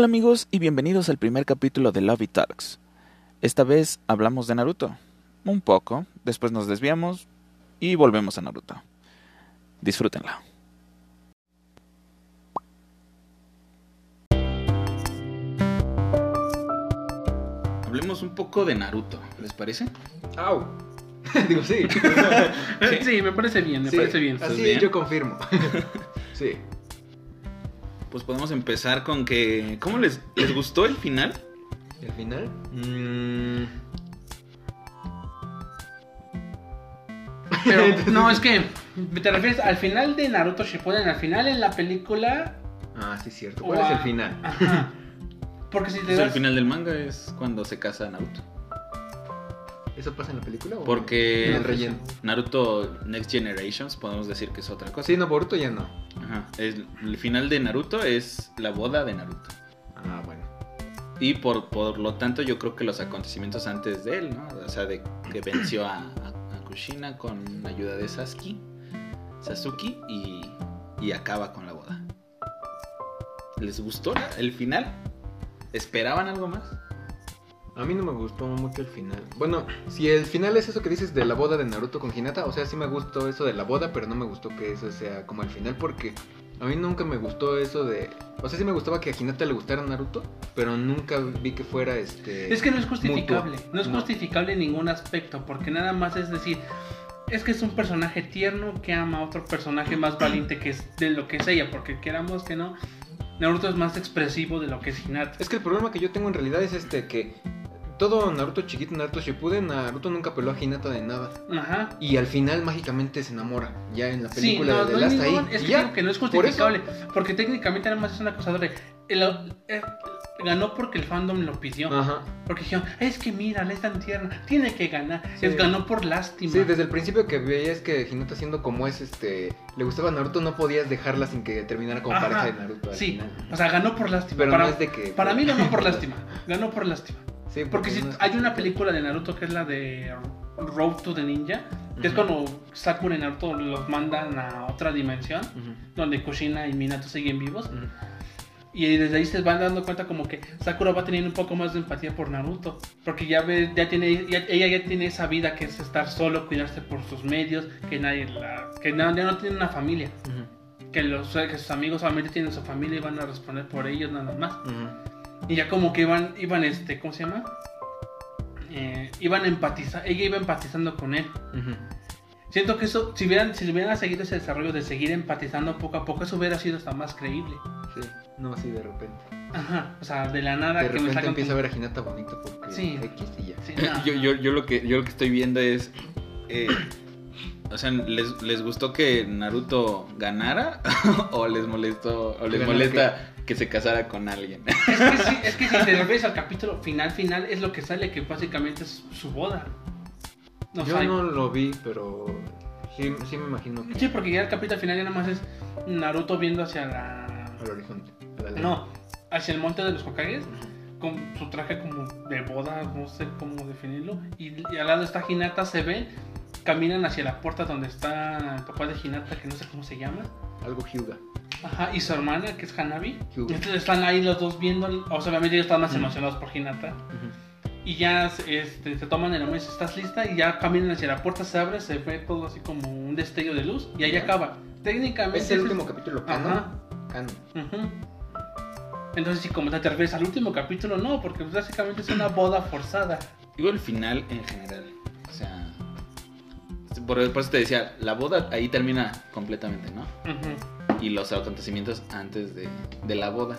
Hola amigos y bienvenidos al primer capítulo de Love Talks. Esta vez hablamos de Naruto. Un poco, después nos desviamos y volvemos a Naruto. Disfrútenlo. Hablemos un poco de Naruto, ¿les parece? ¡Au! Digo, sí. sí. me parece bien, me Sí, parece bien. Así bien? yo confirmo. sí. Pues podemos empezar con que... ¿Cómo les, les gustó el final? ¿El final? Mm, Pero no, es que te refieres al final de Naruto Shippuden, al final en la película. Ah, sí, cierto. o ¿Cuál es a- el final? Ajá. Porque si te Pues das el final del manga es cuando se casa Naruto. ¿Eso pasa en la película? o Porque en el relleno? Naruto Next Generations podemos decir que es otra cosa. Sí, no, Boruto ya no. Ajá. Es- el final de Naruto es la boda de Naruto. Ah, bueno. Y por, por lo tanto yo creo que los acontecimientos antes de él, ¿no? O sea, de que venció a, a- a Kushina con ayuda de Sasuke, Sasuke y, y acaba con la boda. ¿Les gustó la- el final? ¿Esperaban algo más? A mí no me gustó mucho el final. Bueno, si el final es eso que dices de la boda de Naruto con Hinata, o sea, sí me gustó eso de la boda, pero no me gustó que eso sea como el final porque a mí nunca me gustó eso de... O sea, sí me gustaba que a Hinata le gustara Naruto, pero nunca vi que fuera este... Es que no es justificable, mutuo. no es No. justificable en ningún aspecto, porque nada más es decir, es que es un personaje tierno que ama a otro personaje más valiente que es de lo que es ella, porque queramos que no, Naruto es más expresivo de lo que es Hinata. Es que el problema que yo tengo en realidad es este que todo Naruto chiquito, Naruto Shippuden, Naruto nunca peló a Hinata de nada. Ajá. Y al final mágicamente se enamora, ya en la Sí, película no, de no Last ahí. es que ya. que no es Por eso- justificable, porque técnicamente nada más es una acosadora. El- eh, ganó porque el fandom lo pidió. Ajá. Porque dijeron, es que mira, es tan tierna, tiene que ganar. Sí. Es ganó por lástima. Sí, desde el principio que veías que Hinata siendo como es, este, le gustaba a Naruto, no podías dejarla sin que terminara como Ajá. pareja de Naruto al Sí, final. o sea, ganó por lástima. Pero para, no es de que... para mí ganó por lástima. Ganó por lástima. Sí, Porque si no es- hay una película de Naruto que es la de Road to the Ninja, que es Ujú. cuando Sakura y Naruto los mandan a otra dimensión, Ujú, donde Kushina y Minato siguen vivos. ujú. Y desde ahí se van dando cuenta como que Sakura va teniendo un poco más de empatía por Naruto. Porque ya ve, ya tiene, ya- ella ya tiene esa vida que es estar solo, cuidarse por sus medios, que nadie la, que na- ya no tiene una familia. Que, los, que sus amigos solamente tienen su familia y van a responder por ellos nada más. Y ya como que iban, iban este, ¿cómo se llama? Eh, iban a empatizar, ella iba empatizando con él. Siento que eso, si hubieran, si hubieran seguido ese desarrollo de seguir empatizando poco a poco, eso hubiera sido hasta más creíble. Sí, no así de repente. Ajá, o sea, de la nada De que me repente sacan empieza a como- ver a Hinata bonito porque Sí. X y ya. Sí, no, yo, no. yo, yo lo que, yo lo que estoy viendo es... eh, o sea, ¿les, ¿les gustó que Naruto ganara? ¿O les molestó o les ¿Ganara molesta que se casara con alguien? Es que, sí, es que si te refieres al capítulo final, final, es lo que sale, que básicamente es su boda. O Yo sea, no lo vi, pero sí, sí me imagino que Sí, porque ya el capítulo final ya nada más es Naruto viendo hacia la... al horizonte. No, hacia el monte de los Hokages. Con su traje como de boda, no sé cómo definirlo. Y, y al lado está Hinata, se ven, caminan hacia la puerta donde está el papá de Hinata, que no sé cómo se llama. Algo Hyuga. Ajá, y su hermana, que es Hanabi. Entonces están ahí los dos viendo, o sea, obviamente ellos están más emocionados por Hinata. Ujú. Y ya este, se toman el dicen, ¿estás lista? Y ya caminan hacia la puerta, se abre, se ve todo así como un destello de luz y ahí acaba. Técnicamente... Es el último capítulo canon. Ajá. Canon. Entonces, si como te refieres al último capítulo, no, porque básicamente es una boda forzada. Digo el final en general. O sea... Por, por eso te decía, la boda ahí termina completamente, ¿no? Ujú. Y los acontecimientos antes de, de la boda.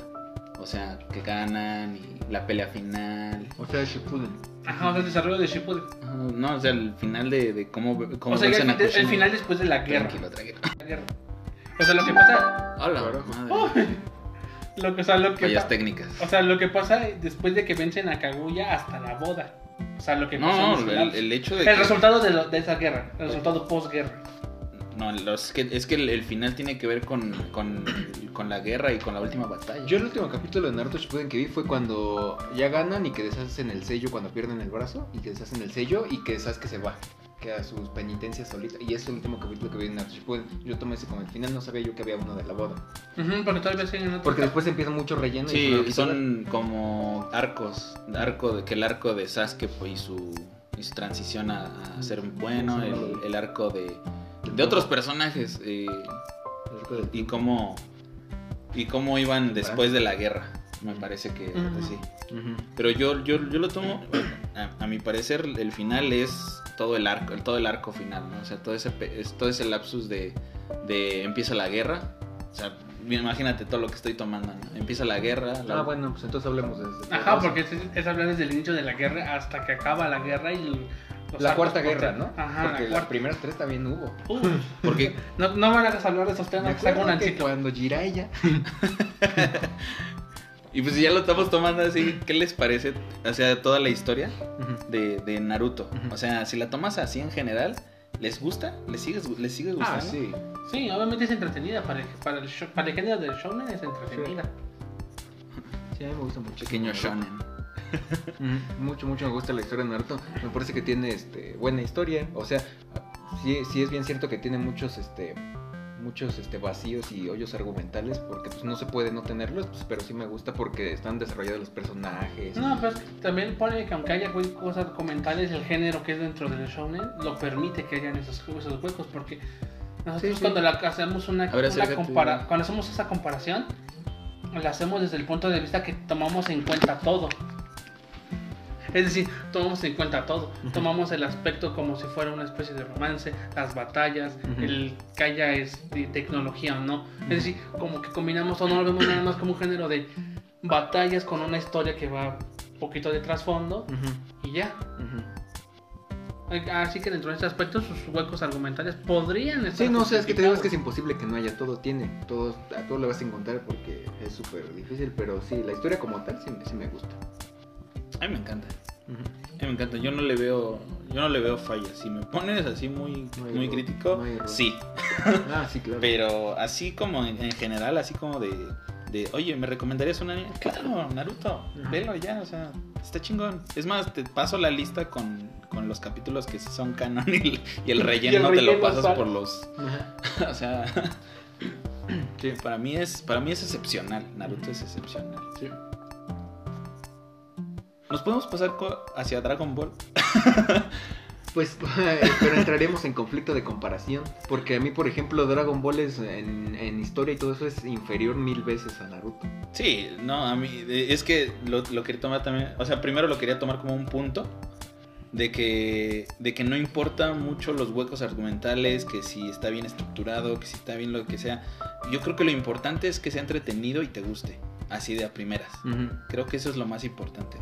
O sea, que ganan y la pelea final. O sea, Shippuden. Ajá, o sea, el desarrollo de Shippuden. No, o sea, el final de, de cómo, cómo O sea, el, el final después de la guerra. Tranquilo, tranquilo. La guerra. O sea, lo que pasa. Hola, Claro. madre. Lo que, o sea, lo que Fallas técnicas. o sea, lo que pasa después de que vencen a Kaguya hasta la boda. O sea, lo que No, no, el, hecho de El que... resultado de, lo- de esa guerra, el resultado postguerra. No, los- es que, es que el, el final tiene que ver con, con, con la guerra y con la última batalla. Yo el último capítulo de Naruto Shippuden que vi fue cuando ya ganan y que deshacen el sello cuando pierden el brazo y que deshacen el sello y que Sasuke se va. que a sus penitencias solita. Y es el último capítulo que vi en Naruto Shippuden. Yo tomé ese como el final, no sabía yo que había uno de la boda. Ujú, porque todavía siguen en otro Porque después empieza mucho relleno. y Sí, ver. son como arcos, arco de, que el arco de Sasuke pues, y su, y su transición a, a ser bueno, el, el arco de, de otros personajes eh, y cómo y cómo iban después de la guerra, me parece que Ujú. sí. Pero yo, yo, yo lo tomo, a, a mi parecer, el final es todo el arco, todo el arco final, ¿no? O sea, todo ese, pe- es- todo ese lapsus de, de empieza la guerra. O sea, imagínate todo lo que estoy tomando, ¿no? Empieza la guerra. la- Ah, bueno, pues entonces hablemos desde. Ajá, porque es, es hablar desde el inicio de la guerra hasta que acaba la guerra y... La cuarta guerra, ¿no? Ajá, Porque la las primeras tres también hubo. Uf, Porque no, no van a hablar de esos temas, que saca acuerdo un que ciclo. cuando Jiraiya. Y pues si ya lo estamos tomando así, ¿qué les parece? O sea, toda la historia de, de Naruto. O sea, si la tomas así en general, ¿les gusta? ¿Les sigue, les sigue gustando? Ah, sí. Sí, obviamente es entretenida. Para el, para el, para el género del shonen es entretenida. Sí, a mí me gusta mucho. Pequeño shonen. Mucho, mucho me gusta la historia de Naruto. Me parece que tiene este buena historia. O sea, sí, sí es bien cierto que tiene muchos este muchos este vacíos y hoyos argumentales porque pues no se puede no tenerlos, pues, pero sí me gusta porque están desarrollados los personajes. No, pero es que también pone que aunque haya hue- cosas documentales, el género que es dentro del shonen lo permite que hayan esos, esos huecos. Porque nosotros Sí, sí. cuando la- hacemos una, una compara- cuando hacemos esa comparación, la hacemos desde el punto de vista que tomamos en cuenta todo. Es decir, tomamos en cuenta todo. Tomamos el aspecto como si fuera una especie de romance, las batallas, el que haya este, tecnología o no. Es decir, como que combinamos todo, no lo vemos nada más como un género de batallas con una historia que va un poquito de trasfondo y ya. ujú. Así que dentro de este aspecto sus huecos argumentales podrían estar Sí, no, o sea, es que te digo es que es imposible que no haya todo, tiene, todo, a todo lo vas a encontrar porque es súper difícil, pero sí, la historia como tal sí, sí me gusta. A mí me encanta. A mí me encanta. Yo no le veo, yo no le veo fallas. Si me pones así muy, muy crítico, sí. Ah, sí, claro. Pero así como en, en general, así como de, de, oye, ¿me recomendarías un anime? Claro, Naruto, Ajá. velo ya, o sea, está chingón. Es más, te paso la lista con, con los capítulos que son canon y, el- y el relleno Y el te lo pasas por los... O sea, Sí, para mí es para mí es excepcional. Naruto es excepcional. sí. ¿Nos podemos pasar hacia Dragon Ball? Pues, pero entraremos en conflicto de comparación. Porque a mí, por ejemplo, Dragon Ball es en, en historia y todo eso es inferior mil veces a Naruto. Sí, no, a mí es que lo, lo quería tomar también, o sea, primero lo quería tomar como un punto de que de que no importa mucho los huecos argumentales, que si está bien estructurado, que si está bien lo que sea. Yo creo que lo importante es que sea entretenido y te guste, así de a primeras. Creo que eso es lo más importante.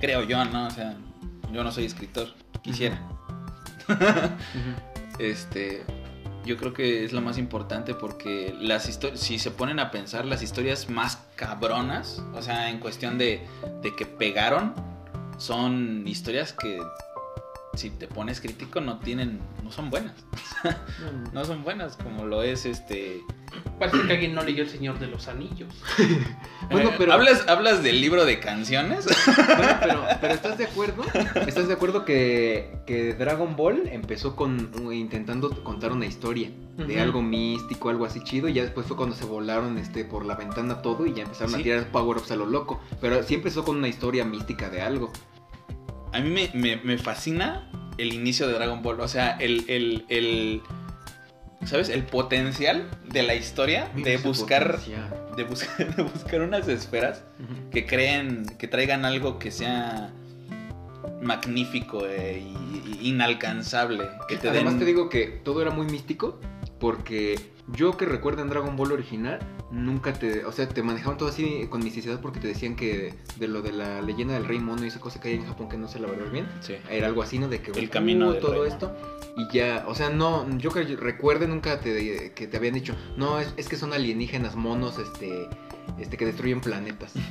Creo yo, ¿no? O sea, yo no soy escritor, quisiera. Este, yo creo que es lo más importante porque las historias, si se ponen a pensar, las historias más cabronas, o sea, en cuestión de, de que pegaron, son historias que si te pones crítico no tienen, no son buenas, no son buenas como lo es este. Parece que alguien no leyó El Señor de los Anillos. Bueno, eh, pero- ¿hablas, hablas del libro de canciones. Bueno, pero, pero ¿estás de acuerdo? ¿Estás de acuerdo que, que Dragon Ball empezó con intentando contar una historia de algo místico, algo así chido, y ya después fue cuando se volaron este por la ventana todo y ya empezaron Sí. a tirar power-ups a lo loco. Pero sí empezó con una historia mística de algo. A mí me, me- me fascina el inicio de Dragon Ball. O sea, el, el, el- ¿Sabes? El potencial de la historia de buscar, de buscar. De buscar unas esferas que creen. que traigan algo que sea magnífico e inalcanzable. Que te Además den. te digo que todo era muy místico porque yo que recuerdo en Dragon Ball original nunca te, o sea, te manejaban todo así con misticidad porque te decían que de lo de la leyenda del rey mono y esa cosa que hay en Japón que no sé la verdad bien, Sí. era algo así, ¿no? De que El camino del todo rey esto y ya, o sea, no, yo que recuerde nunca te, que te habían dicho, no, es, es que son alienígenas monos, este, este que destruyen planetas.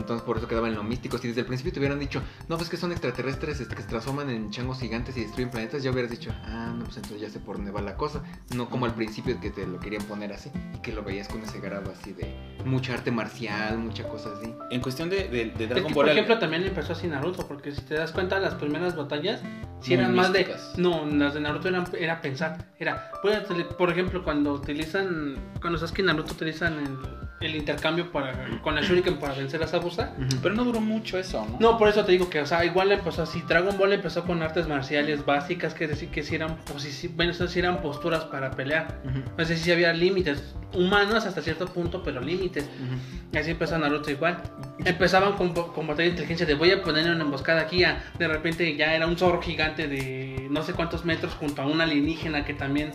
Entonces por eso quedaba en lo místico. Si desde el principio te hubieran dicho, no, pues que son extraterrestres este, que se transforman en changos gigantes y destruyen planetas, ya hubieras dicho, ah, no, pues entonces ya sé por dónde va la cosa. No como al principio que te lo querían poner así y que lo veías con ese grado así de mucha arte marcial, mucha cosa así. En cuestión de, de, de Es Dragon que, Ball. por ejemplo, también empezó así Naruto, porque si te das cuenta, las primeras batallas, si Muy eran más de... No, las de Naruto eran, era pensar. Era, por ejemplo, cuando utilizan, cuando Sasuke y Naruto utilizan el, el intercambio para, con la Shuriken para vencer a Sabusa. Pero no duró mucho eso, ¿no? No, por eso te digo que, o sea, igual empezó así. Dragon Ball empezó con artes marciales básicas, que decir que si eran, bueno, sí eran posturas para pelear. No sé si había límites humanos hasta cierto punto, pero límites. Y así empezó Naruto igual. Empezaban con, con batalla de inteligencia de voy a poner una emboscada aquí. a- de repente ya era un zorro gigante de no sé cuántos metros junto a un alienígena que también...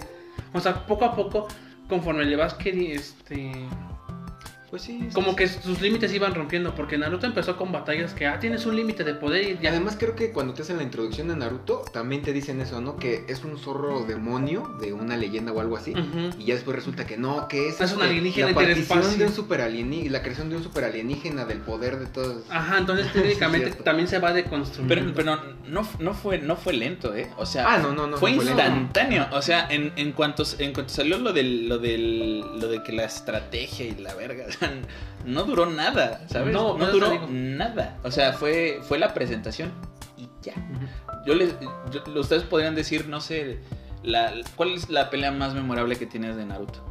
O sea, poco a poco, conforme le vas que este... Pues sí. Como que sus límites iban rompiendo, porque Naruto empezó con batallas que, ah, tienes un límite de poder y ya... además creo que cuando te hacen la introducción a Naruto, también te dicen eso, ¿no? Que es un zorro demonio de una leyenda o algo así. Y ya después resulta que no, que es, Es un este, alienígena la partición de un super alienígena, la creación de un super alienígena del poder de todos. Ajá, entonces técnicamente cierto. también se va deconstruyendo. Pero, pero no, no, fue, no fue lento, ¿eh? O sea, Ah, no, no, no. fue no lento. instantáneo. O sea, en, en, cuanto, en cuanto salió lo del, lo del lo de que la estrategia y la verga, no duró nada, ¿sabes? No, No, duró nada. O sea, fue, fue la presentación y ya. Yo les, yo- ustedes podrían decir, no sé, la, ¿cuál es la pelea más memorable que tienes de Naruto?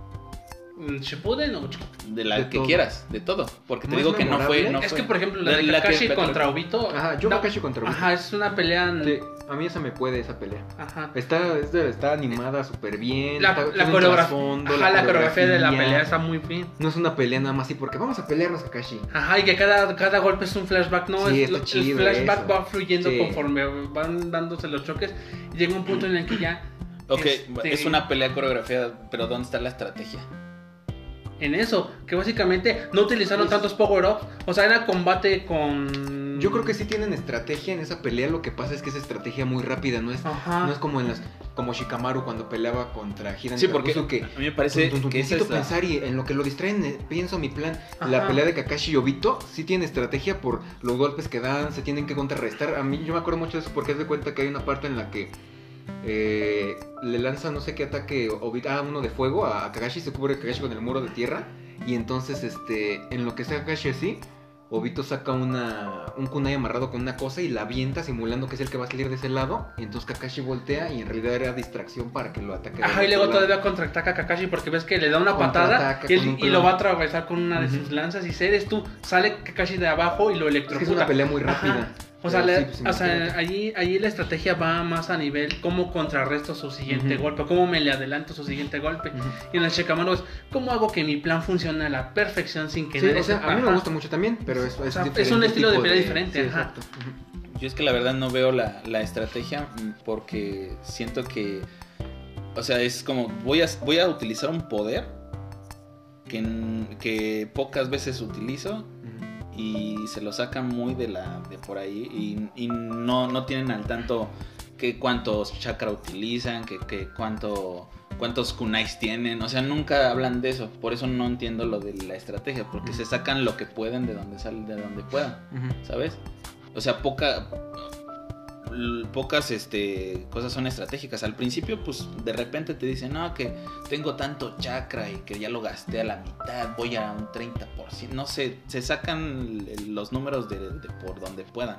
Mm, ¿Shippuden o De la De que todo. quieras, de todo. Porque te ¿Más digo que no fue, no Es fue- que, por ejemplo, la, de la que- Kakashi la que- contra Obito... Ajá, yo no, Kakashi contra Obito. Ajá, es una pelea... Sí, a mí esa me puede esa pelea. Ajá. Está, está animada súper bien. La, está- la coreografía, trasfondo, ajá, la coreografía de la pelea está muy bien. No es una pelea nada más así porque vamos a pelearnos Kakashi. Ajá, y que cada, cada golpe es un flashback, ¿no? Sí, Es- está el chido flashback eso. va fluyendo Sí. conforme van dándose los choques. Y llega un punto en el que ya... Ok, este, es una pelea coreografiada, pero ¿dónde está la estrategia? En eso, que básicamente no utilizaron Pues- tantos power-ups. O sea, era combate con... Yo creo que sí tienen estrategia en esa pelea. Lo que pasa es que es estrategia muy rápida. No es, Ajá. no es como en las como Shikamaru cuando peleaba contra Hiran Sí, porque que a mí me parece Tum, tum, tum, que necesito pensar y en lo que lo distraen eh, pienso mi plan. La pelea de Kakashi y Obito sí tiene estrategia por los golpes que dan, se tienen que contrarrestar. A mí yo me acuerdo mucho de eso porque es de cuenta que hay una parte en la que eh, le lanza no sé qué ataque Obito, ah, uno de fuego a, a Kakashi, se cubre Kakashi con el muro de tierra y entonces este en lo que está Kakashi así Obito saca una, un kunai amarrado con una cosa y la avienta simulando que es el que va a salir de ese lado. Y entonces Kakashi voltea y en realidad era distracción para que lo ataque. Ajá, y luego lado. todavía contraataca a Kakashi porque ves que le da una patada y, con un y lo va a atravesar con una de sus lanzas y si eres tú, sale Kakashi de abajo y lo Es que electrocuta. es una pelea muy Ajá. O sea, le- sí, pues, o sea, imagínate. allí, allí la estrategia va más a nivel cómo contrarresto su siguiente golpe, cómo me le adelanto su siguiente golpe. Y en el Shikamaru es cómo hago que mi plan funcione a la perfección sin que Sí, nadie o sea, a mí me gusta mucho también, pero es, O sea, es diferente un estilo de pelea diferente, sí, ajá. Yo es que la verdad no veo la, la estrategia mm, porque siento que, o sea, es como voy a, voy a utilizar un poder que, pocas veces utilizo. Y se lo sacan muy de la de por ahí y, y no, no tienen al tanto que cuántos chakra utilizan, que, que cuánto cuántos kunais tienen, o sea, nunca hablan de eso, por eso no entiendo lo de la estrategia, porque se sacan lo que pueden de donde salen, de donde puedan. ¿sabes? O sea, poca pocas este cosas son estratégicas. Al principio pues de repente te dicen, "No, que tengo tanto chakra y que ya lo gasté a la mitad, voy a un 30%." No sé, se sacan los números de, de por donde puedan.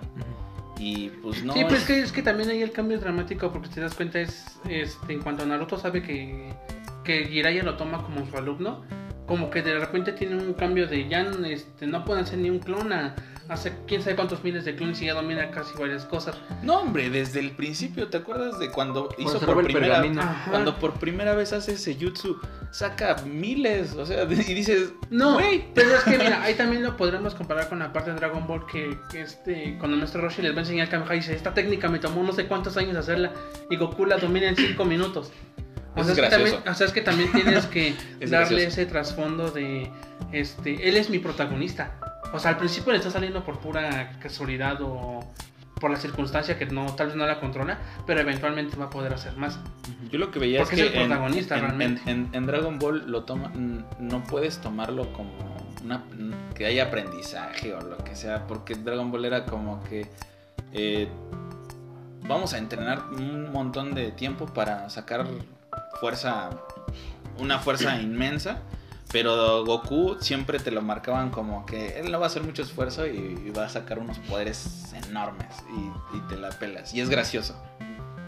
Y pues no sí, pues es- que, es que también ahí el cambio es dramático porque si te das cuenta es, este, en cuanto Naruto sabe que, que Jiraiya lo toma como su alumno, como que de repente tiene un cambio de ya este, no pueden hacer ni un clon a, hace quién sabe cuántos miles de clones y ya domina casi varias cosas. No, hombre, desde el principio, ¿te acuerdas de cuando hizo por primera. Ajá. cuando por primera vez hace ese jutsu, saca miles, o sea, y dices, No, güey, pero es que mira, ahí también lo podremos comparar con la parte de Dragon Ball que, que este, cuando nuestro Roshi les va a enseñar Kamehameha y dice, esta técnica me tomó no sé cuántos años hacerla y Goku la domina en 5 minutos. O sea, es es que también, gracioso. o sea, es que también tienes que Es darle gracioso. ese trasfondo de, este, él es mi protagonista. O sea, al principio le está saliendo por pura casualidad o por la circunstancia que no, tal vez no la controla, pero eventualmente va a poder hacer más. Yo lo que veía Porque es es que el en- protagonista, en, realmente. en- Dragon Ball lo toma, no puedes tomarlo como una, que haya aprendizaje o lo que sea, porque Dragon Ball era como que eh, vamos a entrenar un montón de tiempo para sacar fuerza, una fuerza inmensa. Pero Goku siempre te lo marcaban como que él no va a hacer mucho esfuerzo y, y va a sacar unos poderes enormes y, y te la pelas. Y es gracioso.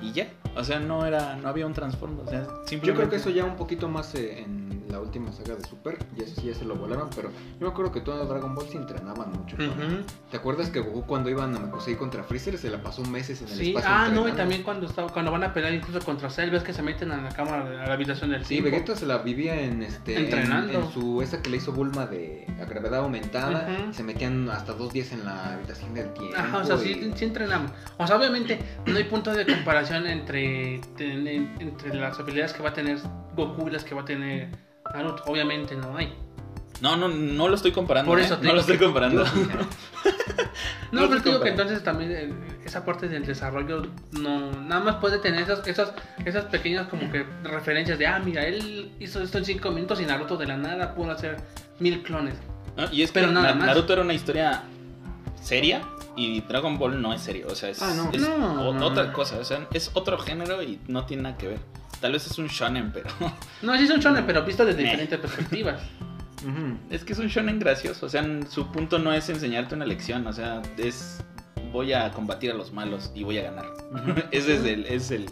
Y ya, o sea, no era, no había un transformo. O sea, simplemente... Yo creo que eso ya un poquito más eh, en última saga de Super, y eso sí ya se lo volaron, pero yo me acuerdo que todo Dragon Ball se entrenaban mucho. Ujú. ¿Te acuerdas que Goku cuando iba a Namekusei contra Freezer se la pasó meses en el Sí, espacio ah, no, y también cuando está, cuando van a pelear incluso contra Cell, ves que se meten a la cámara, a la habitación del Sí, tiempo. Vegeta se la vivía en este en- Entrenando. En, su esa que le hizo Bulma de la gravedad aumentada, Ujú. se metían hasta dos días en la habitación del tiempo. Ajá, o sea, sí, y- sí entrenamos. O sea, obviamente no hay punto de comparación entre, entre las habilidades que va a tener Goku y las que va a tener Naruto. Obviamente no hay. No, no, no lo estoy comparando. Por ¿eh? eso te no lo estoy que- comparando. No, No pero te digo que entonces también eh, esa parte del desarrollo no nada más puede tener esas, esas, esas pequeñas como que referencias de ah mira él hizo esto en cinco minutos y Naruto de la nada pudo hacer mil clones. No, y es que Pero nada Na- más. Naruto era una historia seria y Dragon Ball no es serio. O sea, es, Ah, no. es No, o- no, otra no. cosa. O sea, es otro género y no tiene nada que ver. Tal vez es un shonen, pero No, sí es un shonen, pero visto desde Meh. diferentes perspectivas. Es que es un shonen gracioso. O sea, su punto no es enseñarte una lección. O sea, es voy a combatir a los malos y voy a ganar. Ese es el, es el.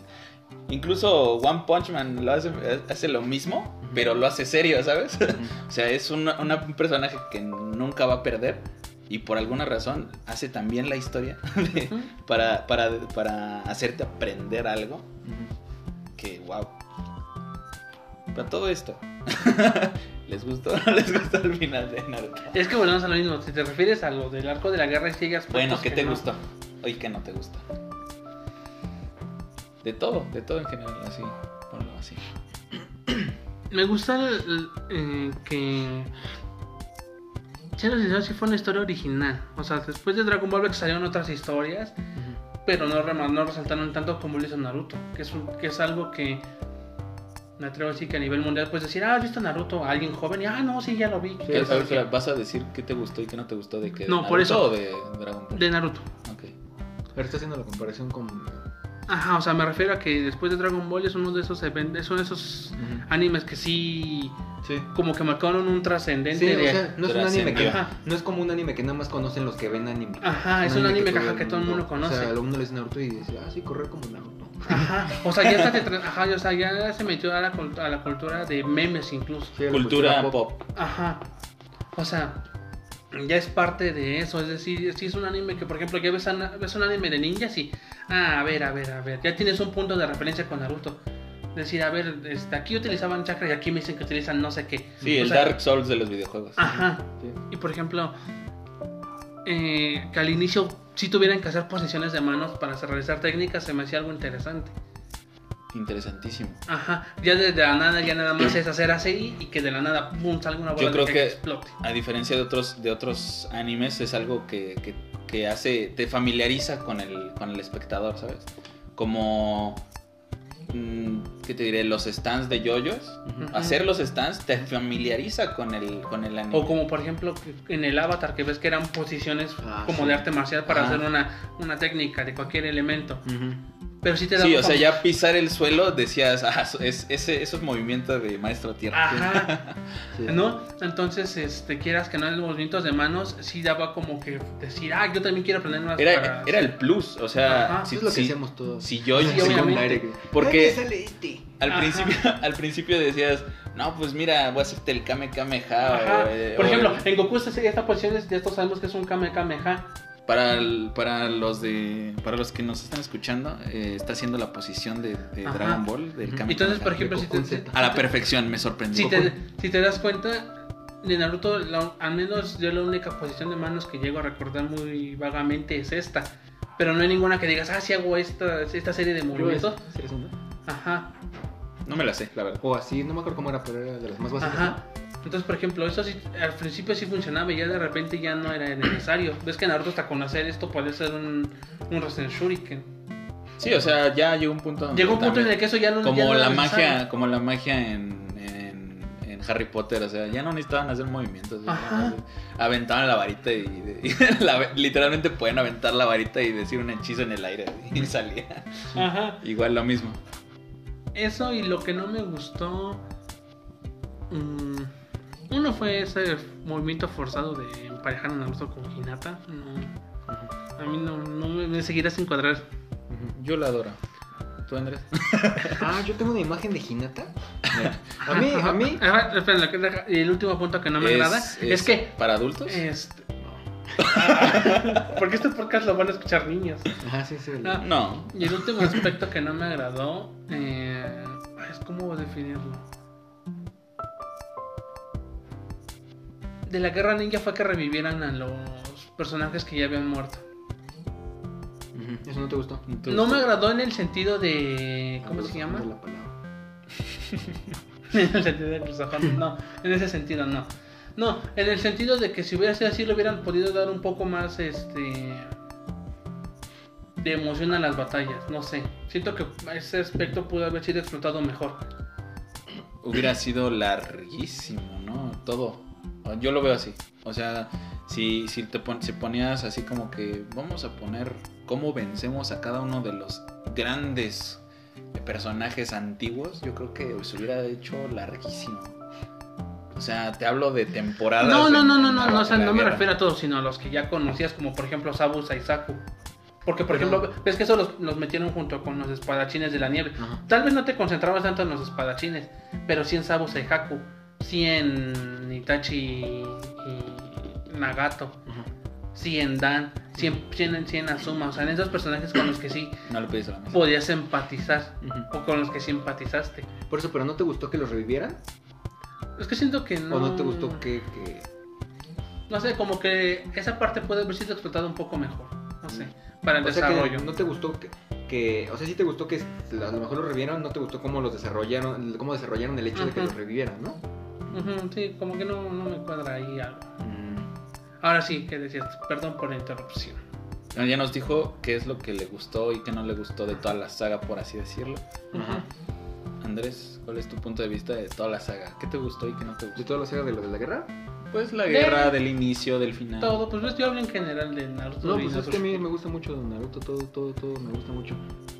Incluso One Punch Man lo hace, hace lo mismo, pero lo hace serio, ¿sabes? O sea, es una- una- un personaje que nunca va a perder y por alguna razón hace también la historia de- para, para, para hacerte aprender algo que, wow. Para todo esto, ¿les gustó? ¿Les gustó el final de Naruto? Es que volvemos a lo mismo. Si te refieres a lo del arco de la guerra, hay aspectos Bueno, ¿qué que te no. gustó? Oye, ¿qué no te gusta? De todo, de todo en general, así, ponlo así. Me gusta el- el, eh, que. Siendo sincero, sí fue una historia original. O sea, después de Dragon Ball que salieron otras historias, pero no, no resaltaron tanto como lo hizo Naruto. Que es, un- que es algo que. Me atrevo a decir que a nivel mundial puedes decir, ah, ¿has visto Naruto? A alguien joven y, ah, no, sí, ya lo vi. Sí, ¿Qué- eso a ver, sí. espera, ¿Vas a decir qué te gustó y qué no te gustó de que No, por eso. o de Dragon Ball? De Naruto. Ok. Pero está haciendo la comparación con Ajá, o sea, me refiero a que después de Dragon Ball es uno de esos eventos, de esos animes que sí, Sí. como que marcaron un trascendente Sí, o de... sea, no es un anime que Ajá. no es como un anime que nada más conocen los que ven anime. Ajá, es un anime que, todo ajá, que todo el mundo conoce. O sea, uno le dice Naruto y dice, ah, sí, correr como Naruto. Ajá, o sea, ya, está te tra- ajá, o sea, ya se metió a la, cult- a la cultura de memes incluso. Sí, Cultura pop. Ajá, o sea, ya es parte de eso. Es decir, si es un anime que, por ejemplo, ya ves un anime de ninjas y, ah, a ver, a ver, a ver, ya tienes un punto de referencia con Naruto. Decir, a ver, este, aquí utilizaban chakra y aquí me dicen que utilizan no sé qué. Sí, O el sea, Dark Souls de los videojuegos. Ajá, Sí. y por ejemplo, eh, que al inicio si tuvieran que hacer posiciones de manos para realizar técnicas, se me hacía algo interesante. Interesantísimo. Ajá, ya desde la nada ya nada más es hacer así y que de la nada pum salga una bola Yo de creo que que- explote. A diferencia de otros, de otros animes, es algo que, que, que hace, te familiariza con el, con el espectador, ¿sabes? Como, mm, ¿qué te diré? Los stands de yoyos. Hacer los stands te familiariza con el, con el anime. O como por ejemplo en el avatar que ves que eran posiciones Ah, como sí. de arte marcial para hacer una, una técnica de cualquier elemento. Pero sí te da Sí, o sea, ya pisar el suelo decías, ah, es, ese, esos movimientos de maestro tierra. Ajá. Sí. ¿No? Entonces, este, quieras que no los movimientos de manos, sí daba como que decir, ah, yo también quiero aprender más Era, para... era el plus, o sea, Ajá. si, es lo que si- hacemos todos. si yo, Sí, obviamente. Porque- sale este. al Ajá. principio, al principio decías, no, pues mira, voy a hacerte el Kame Kameha. Ajá. o, eh, Por o ejemplo, el- en Goku esta, esta posición es, ya todos sabemos que es un Kame Kameha. Para, el- para los de, para los que nos están escuchando, eh, está haciendo la posición de. Dragon Ball, del. Kame Entonces, por ejemplo, si te, a la perfección, me sorprendió. si te, si te das cuenta, de Naruto, la- al menos yo la única posición de manos que llego a recordar muy vagamente es esta. Pero no hay ninguna que digas, ah, si hago esta, esta serie de movimientos. Ajá, No me la sé, la verdad. O así, no me acuerdo cómo era, pero era de las más básicas. ajá. Entonces, por ejemplo, eso sí, al principio sí funcionaba y ya de repente ya no era necesario. Ves que Naruto hasta conocer esto puede ser un, un Rasen Shuriken. Sí, o sea, ya llegó un punto. Llegó un punto en el que eso ya no ya como no la magia necesario. como la magia en, en, en Harry Potter, o sea, ya no necesitaban hacer movimientos. más Aventaban la varita y, y la- literalmente pueden aventar la varita y decir un hechizo en el aire y salía. Ajá. Igual lo mismo. Eso y lo que no me gustó. mm, uno fue ese movimiento forzado de emparejar a Naruto con Hinata. No, a mí no, no me, me seguirá sin cuadrar. Yo la adoro. ¿Tú, Andrés? Ah, yo tengo una imagen de Hinata. A mí, a mí. Deja- y el último punto que no me agrada es, que. ¿Para adultos? Este. Porque este podcast lo van a escuchar niños. Ajá, sí, sí. Ah. No. Y el último aspecto que no me agradó eh, es cómo definirlo. De la guerra ninja fue que revivieran a los personajes que ya habían muerto. Eso no te gustó. ¿Te No me agradó en el sentido de. ¿Cómo se llama? De la palabra. en el sentido de no, en ese sentido no. No, en el sentido de que si hubiera sido así le hubieran podido dar un poco más este de emoción a las batallas, no sé. Siento que ese aspecto pudo haber sido explotado mejor. Hubiera sido larguísimo, ¿no? Todo. Yo lo veo así. O sea, si, si te pon- si ponías así como que vamos a poner cómo vencemos a cada uno de los grandes personajes antiguos, yo creo que se hubiera hecho larguísimo. O sea, te hablo de temporadas. No, no, no, no, no, no, o sea, no me refiero a todos, sino a los que ya conocías, como por ejemplo Sabu Saisaku. Porque, por Pero- ejemplo, ves que eso los, los metieron junto con los espadachines de la nieve. Tal vez no te concentrabas tanto en los espadachines, pero sí en Sabu Seihaku, sí en Itachi y Nagato, Ajá. sí en Dan, sí en, sí en, sí en Azuma. O sea, en esos personajes con los que sí No podías empatizar o con los que sí empatizaste. Por eso, pero ¿no te gustó que los revivieran? Es que siento que no. ¿O no te gustó que, que- No sé, como que esa parte puede haber sido explotada un poco mejor. No sé, para el O sea, que desarrollo. no te gustó que, que- O sea, sí te gustó que a lo mejor los revivieron, no te gustó cómo los desarrollaron, cómo desarrollaron el hecho de que los revivieran, ¿no? Ujú, sí, como que no, no me cuadra ahí algo. Mm. Ahora sí, que decías, perdón por la interrupción. Ah, Ya nos dijo qué es lo que le gustó y qué no le gustó de toda la saga, por así decirlo. Ajá. Andrés, ¿cuál es tu punto de vista de toda la saga? ¿Qué te gustó y qué no te ¿De gustó? toda la saga de lo de la guerra? Pues la De- guerra, del inicio, del final. Todo, pues ves, yo hablo en general de Naruto. No, pues es que a mí me gusta mucho Naruto, todo, todo, todo me gusta mucho.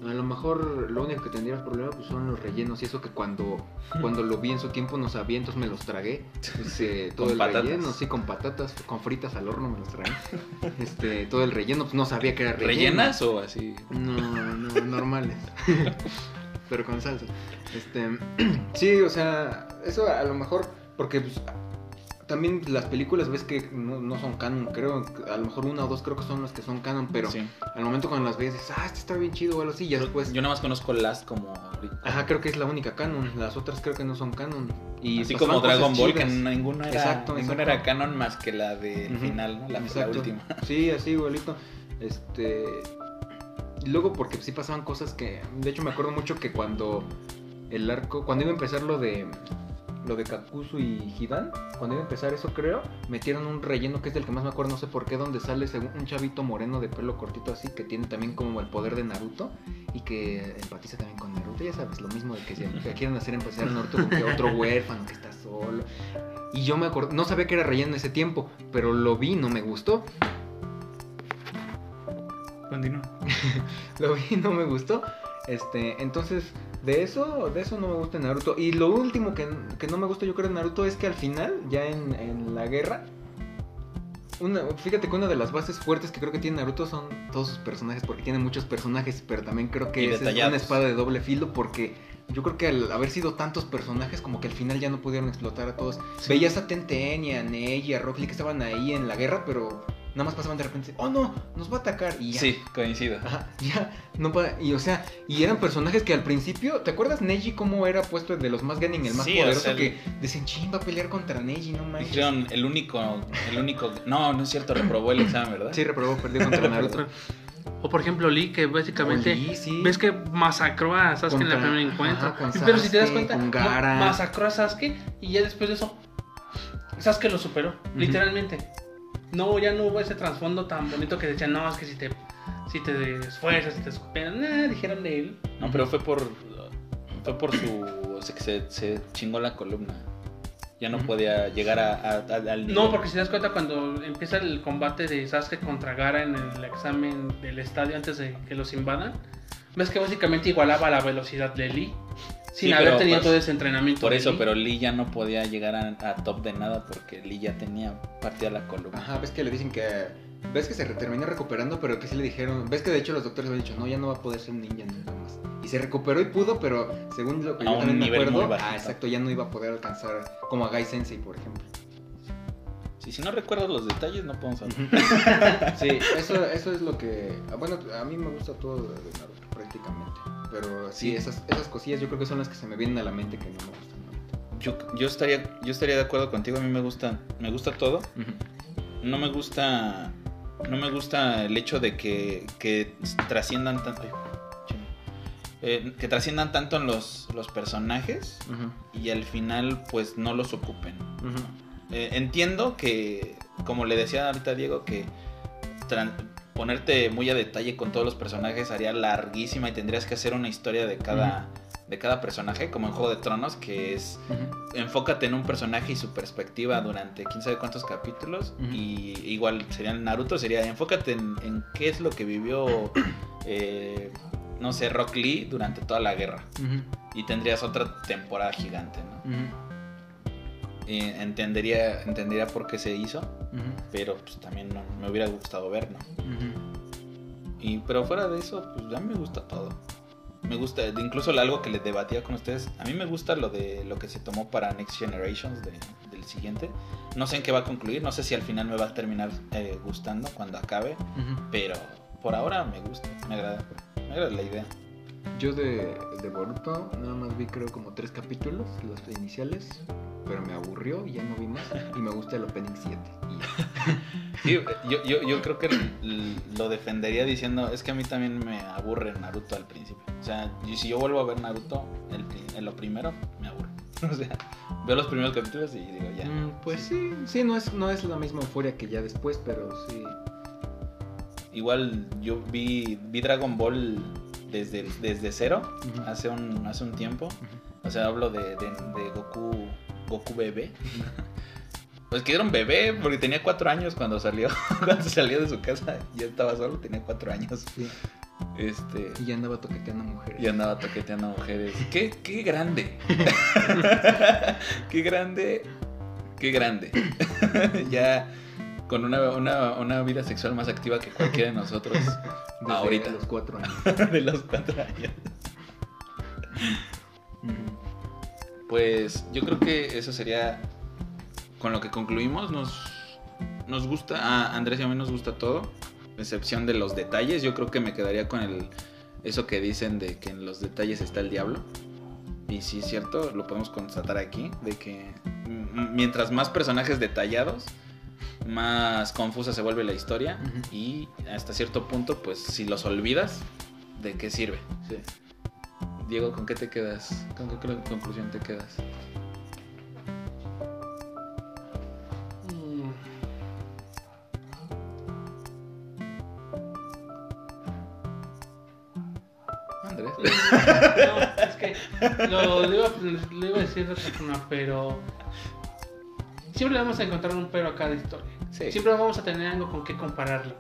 A lo mejor lo único que tendría problema pues son los rellenos y eso que cuando, cuando lo vi en su tiempo no sabía, entonces me los tragué. Ese, todo Con el patatas. relleno, sí, con patatas, con fritas al horno me los tragué. Este, todo el relleno, pues no sabía que era relleno. ¿Rellenas o así? No, no, normales. Pero con salsa. Este, sí, o sea, eso a lo mejor, porque pues, también las películas ves que no, no son canon, creo, a lo mejor una o dos creo que son las que son canon, pero Sí. al momento cuando las ves dices, ah, este está bien chido o algo así, ya después... Yo nada más conozco Last como. Ajá, creo que es la única canon, las otras creo que no son canon. Y Así pasaban como Dragon Ball, que ninguna era, Exacto, ninguna exacto. era canon más que la del Ujú. final, ¿no? La, la última. Sí, así igualito. Este. y Luego porque sí pasaban cosas que. De hecho me acuerdo mucho que cuando el arco. Cuando iba a empezar lo de. Lo de Kakuzu y Hidan. Cuando iba a empezar eso creo. Metieron un relleno que es del que más me acuerdo. No sé por qué. Donde sale un chavito moreno de pelo cortito así. Que tiene también como el poder de Naruto. Y que empatiza también con Naruto. Ya sabes, lo mismo de que, se- que quieren hacer empezar a Naruto con que otro huérfano que está solo. Y yo me acuerdo, no sabía que era relleno en ese tiempo, pero lo vi, no me gustó. Continúa. Lo vi, no me gustó. Este, entonces, de eso, de eso no me gusta Naruto. Y lo último que, que no me gusta yo creo de Naruto es que al final, ya en, en la guerra, una, fíjate que una de las bases fuertes que creo que tiene Naruto son todos sus personajes, porque tiene muchos personajes, pero también creo que es una espada de doble filo, porque yo creo que al haber sido tantos personajes, como que al final ya no pudieron explotar a todos. Sí. Veías a Tenten y a Neji y a Rock Lee que estaban ahí en la guerra, pero nada más pasaban de repente, oh no, nos va a atacar y ya. Sí, coincido. Ajá, ya, no pa- y o sea, y eran personajes que al principio, ¿te acuerdas Neji cómo era puesto de los más Ganin, el más Sí, o poderoso sea, el- que decían, ching, va a pelear contra Neji, no manches. Dijeron el único, el único. No, no es cierto, reprobó el examen, ¿verdad? Sí, reprobó, perdió contra Naruto. O por ejemplo Lee, que básicamente Lee, sí. ves que masacró a Sasuke en el primer encuentro. ajá, con Pero si te das Sasuke, cuenta, masacró a Sasuke y ya después de eso, Sasuke lo superó, literalmente. No, ya no hubo ese trasfondo tan bonito que decían, no, es que si te, si te esfuerzas, si te superan, nada, dijeron de él. No, pero fue por. Fue por su. O sea, que se, se chingó la columna. Ya no podía llegar a, a- a- al nivel. No, porque si te das cuenta cuando empieza el combate de Sasuke contra Gara en el examen del estadio antes de que los invadan, ves que básicamente igualaba la velocidad de Lee sin Sí, haber pero, tenido pues, todo ese entrenamiento. Por eso, Lee. pero Lee ya no podía llegar a, a top de nada porque Lee ya tenía partida la columna. Ajá, ves que le dicen que. Ves que se termina recuperando, pero que sí le dijeron. Ves que de hecho los doctores le han dicho, no, ya no va a poder ser un ninja nunca más. Y se recuperó y pudo, pero según lo que A yo un también me acuerdo, ah, exacto, ya no iba a poder alcanzar como a Gai Sensei, por ejemplo. Sí, si no recuerdo los detalles, no podemos hablar. Sí, eso, eso es lo que. ah, Bueno, a mí me gusta todo de Naruto, prácticamente. Pero sí, Sí. esas, esas cosillas yo creo que son las que se me vienen a la mente que no me gustan. Yo, yo estaría yo estaría de acuerdo contigo, a mí me gusta me gusta todo. No me gusta no me gusta el hecho de que, que trasciendan tanto. Eh, que trasciendan tanto en los, los personajes y al final pues no los ocupen. Eh, entiendo que, como le decía ahorita a Diego, que ponerte muy a detalle con todos los personajes haría larguísima y tendrías que hacer una historia de cada, de cada personaje, como en Juego de Tronos, que es enfócate en un personaje y su perspectiva durante quién sabe cuántos capítulos. Y igual sería en Naruto, sería enfócate en, en qué es lo que vivió, eh, no sé, Rock Lee durante toda la guerra. Y tendrías otra temporada gigante, ¿no? Entendería, entendería por qué se hizo, pero pues también no, me hubiera gustado ver, ¿no? Y, pero fuera de eso, pues a mí me gusta todo. Me gusta, incluso algo que les debatía con ustedes, a mí me gusta lo de lo que se tomó para Next Generations de- del siguiente. No sé en qué va a concluir, no sé si al final me va a terminar eh, gustando cuando acabe, pero por ahora me gusta, me agrada, me agrada la idea. Yo de, de Boruto nada más vi creo como tres capítulos, los iniciales, pero me aburrió y ya no vi más. Y me gusta el Opening 7. y ya. Sí, yo, yo, yo creo que lo defendería diciendo, es que a mí también me aburre Naruto al principio. O sea, si yo vuelvo a ver Naruto, el, lo primero, me aburre. O sea, veo los primeros capítulos y digo, ya. Mm, pues sí, sí, no es, no es la misma euforia que ya después, pero sí. Igual yo vi, vi Dragon Ball desde, desde cero, hace un, hace un tiempo. O sea, hablo de, de, de Goku, Goku bebé. Pues que era un bebé, porque tenía cuatro años cuando salió, cuando salió de su casa, ya estaba solo, tenía cuatro años. Sí. Este, Y ya andaba toqueteando mujeres. y andaba toqueteando mujeres. ¡Qué, qué grande! ¡Qué grande! ¡Qué grande! ya con una, una, una vida sexual más activa que cualquiera de nosotros Desde ahorita. los cuatro años. de los cuatro años. Pues yo creo que eso sería con lo que concluimos. Nos, nos gusta, a Andrés y a mí nos gusta todo, excepción de los detalles. Yo creo que me quedaría con el eso que dicen de que en los detalles está el diablo. Y sí es cierto, lo podemos constatar aquí, de que mientras más personajes detallados, más confusa se vuelve la historia y hasta cierto punto, pues si los olvidas, ¿de qué sirve? Sí. Diego, ¿con qué te quedas? ¿Con qué cl- conclusión te quedas? Mm, Andrés. No, es que lo, lo iba, lo iba a decir de otra forma, pero siempre le vamos a encontrar un pero a cada historia. Sí. Siempre vamos a tener algo con qué compararlo.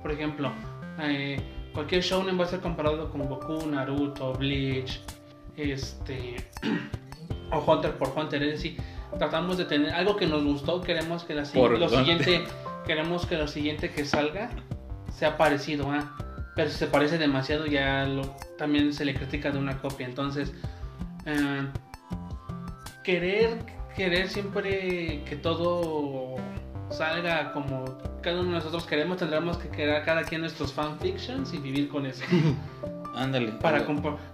Por ejemplo, eh, cualquier shounen va a ser comparado con Goku, Naruto, Bleach, este o Hunter por Hunter. Es decir, tratamos de tener algo que nos gustó, queremos que la Por lo Hunter. siguiente, queremos que lo siguiente que salga sea parecido a. Pero si se parece demasiado ya lo- también se le critica de una copia. Entonces, eh, querer, querer siempre que todo salga como cada uno de nosotros queremos, tendremos que crear cada quien nuestros fanfictions y vivir con eso. Ándale. para,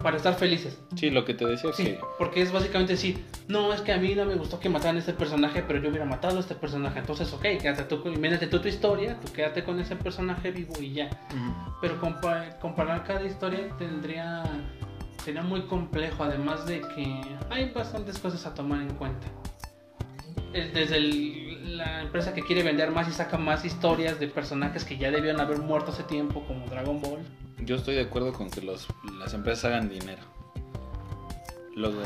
para estar felices. Sí, lo que te decía Sí, que porque es básicamente decir, no, es que a mí no me gustó que mataran a este personaje, pero yo hubiera matado a este personaje. Entonces, ok, quédate tú, invéntate tú tu historia, tú quédate con ese personaje vivo y ya. Pero compa- comparar cada historia tendría sería muy complejo, además de que hay bastantes cosas a tomar en cuenta. Es Desde el- la empresa que quiere vender más y saca más historias de personajes que ya debieron haber muerto hace tiempo, como Dragon Ball. yo estoy de acuerdo con que los, las empresas hagan dinero. Luego.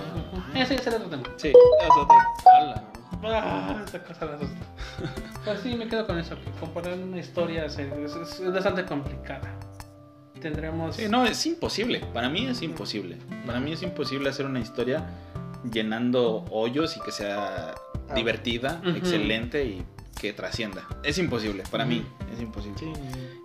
Ese ese era otro tema. Sí, es otro. Ala. Ah, esa cosa me asusta. Pues sí, me quedo con eso, que comparar una historia es, es- es bastante complicada. Tendremos... Sí, no, es imposible. Para mí es imposible. Para mí es imposible hacer una historia llenando hoyos y que sea Ah. divertida, Ujú. excelente y que trascienda. Es imposible, para mí es imposible. Sí,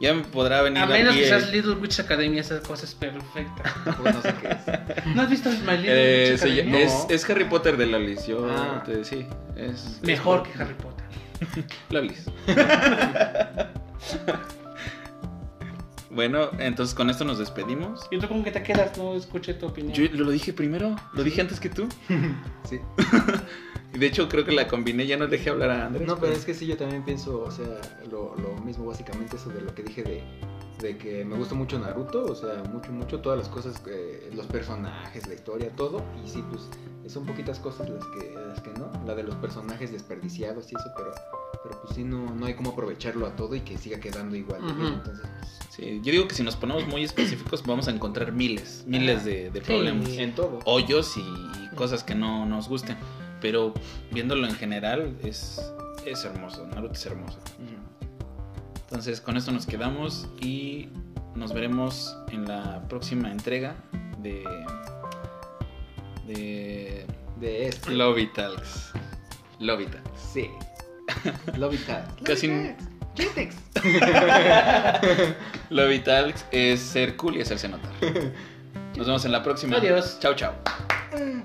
Ya me podrá venir A menos que seas Little Witch Academy, esa cosa es perfecta. tampoco no sé qué es. ¿No has visto My Little Eh, Witch es, No. es Harry Potter de Lolis. Yo Ah. te sí, es Mejor que Harry Potter. Lolis. bueno, entonces con esto nos despedimos. ¿Y tú con qué te quedas? No escuché tu opinión. Yo lo dije primero, lo dije antes que tú. Sí. Y de hecho creo que la combiné, ya no dejé hablar a Andrés. No, pero es que sí, yo también pienso, o sea, lo, lo mismo básicamente eso de lo que dije de, de que me gusta mucho Naruto, o sea, mucho, mucho, todas las cosas, que, los personajes, la historia, todo, y sí, pues son poquitas cosas las que, las que no, la de los personajes desperdiciados y eso, pero, pero pues sí, no, no hay como aprovecharlo a todo y que siga quedando igual, bien, Ujú. entonces, pues, Sí, yo digo que si nos ponemos muy específicos vamos a encontrar miles, miles de, de Sí. problemas. en todo. Hoyos y, y cosas que no nos gusten. Pero viéndolo en general es, es hermoso, Naruto es hermoso. Entonces con esto nos quedamos y nos veremos en la próxima entrega de... De... De este. Lobby Talks. Sí. Love it, Cat. Casi-. Lobby Talks es ser cool y hacerse notar. Nos vemos en la próxima. Adiós. Chao, chao. Ah.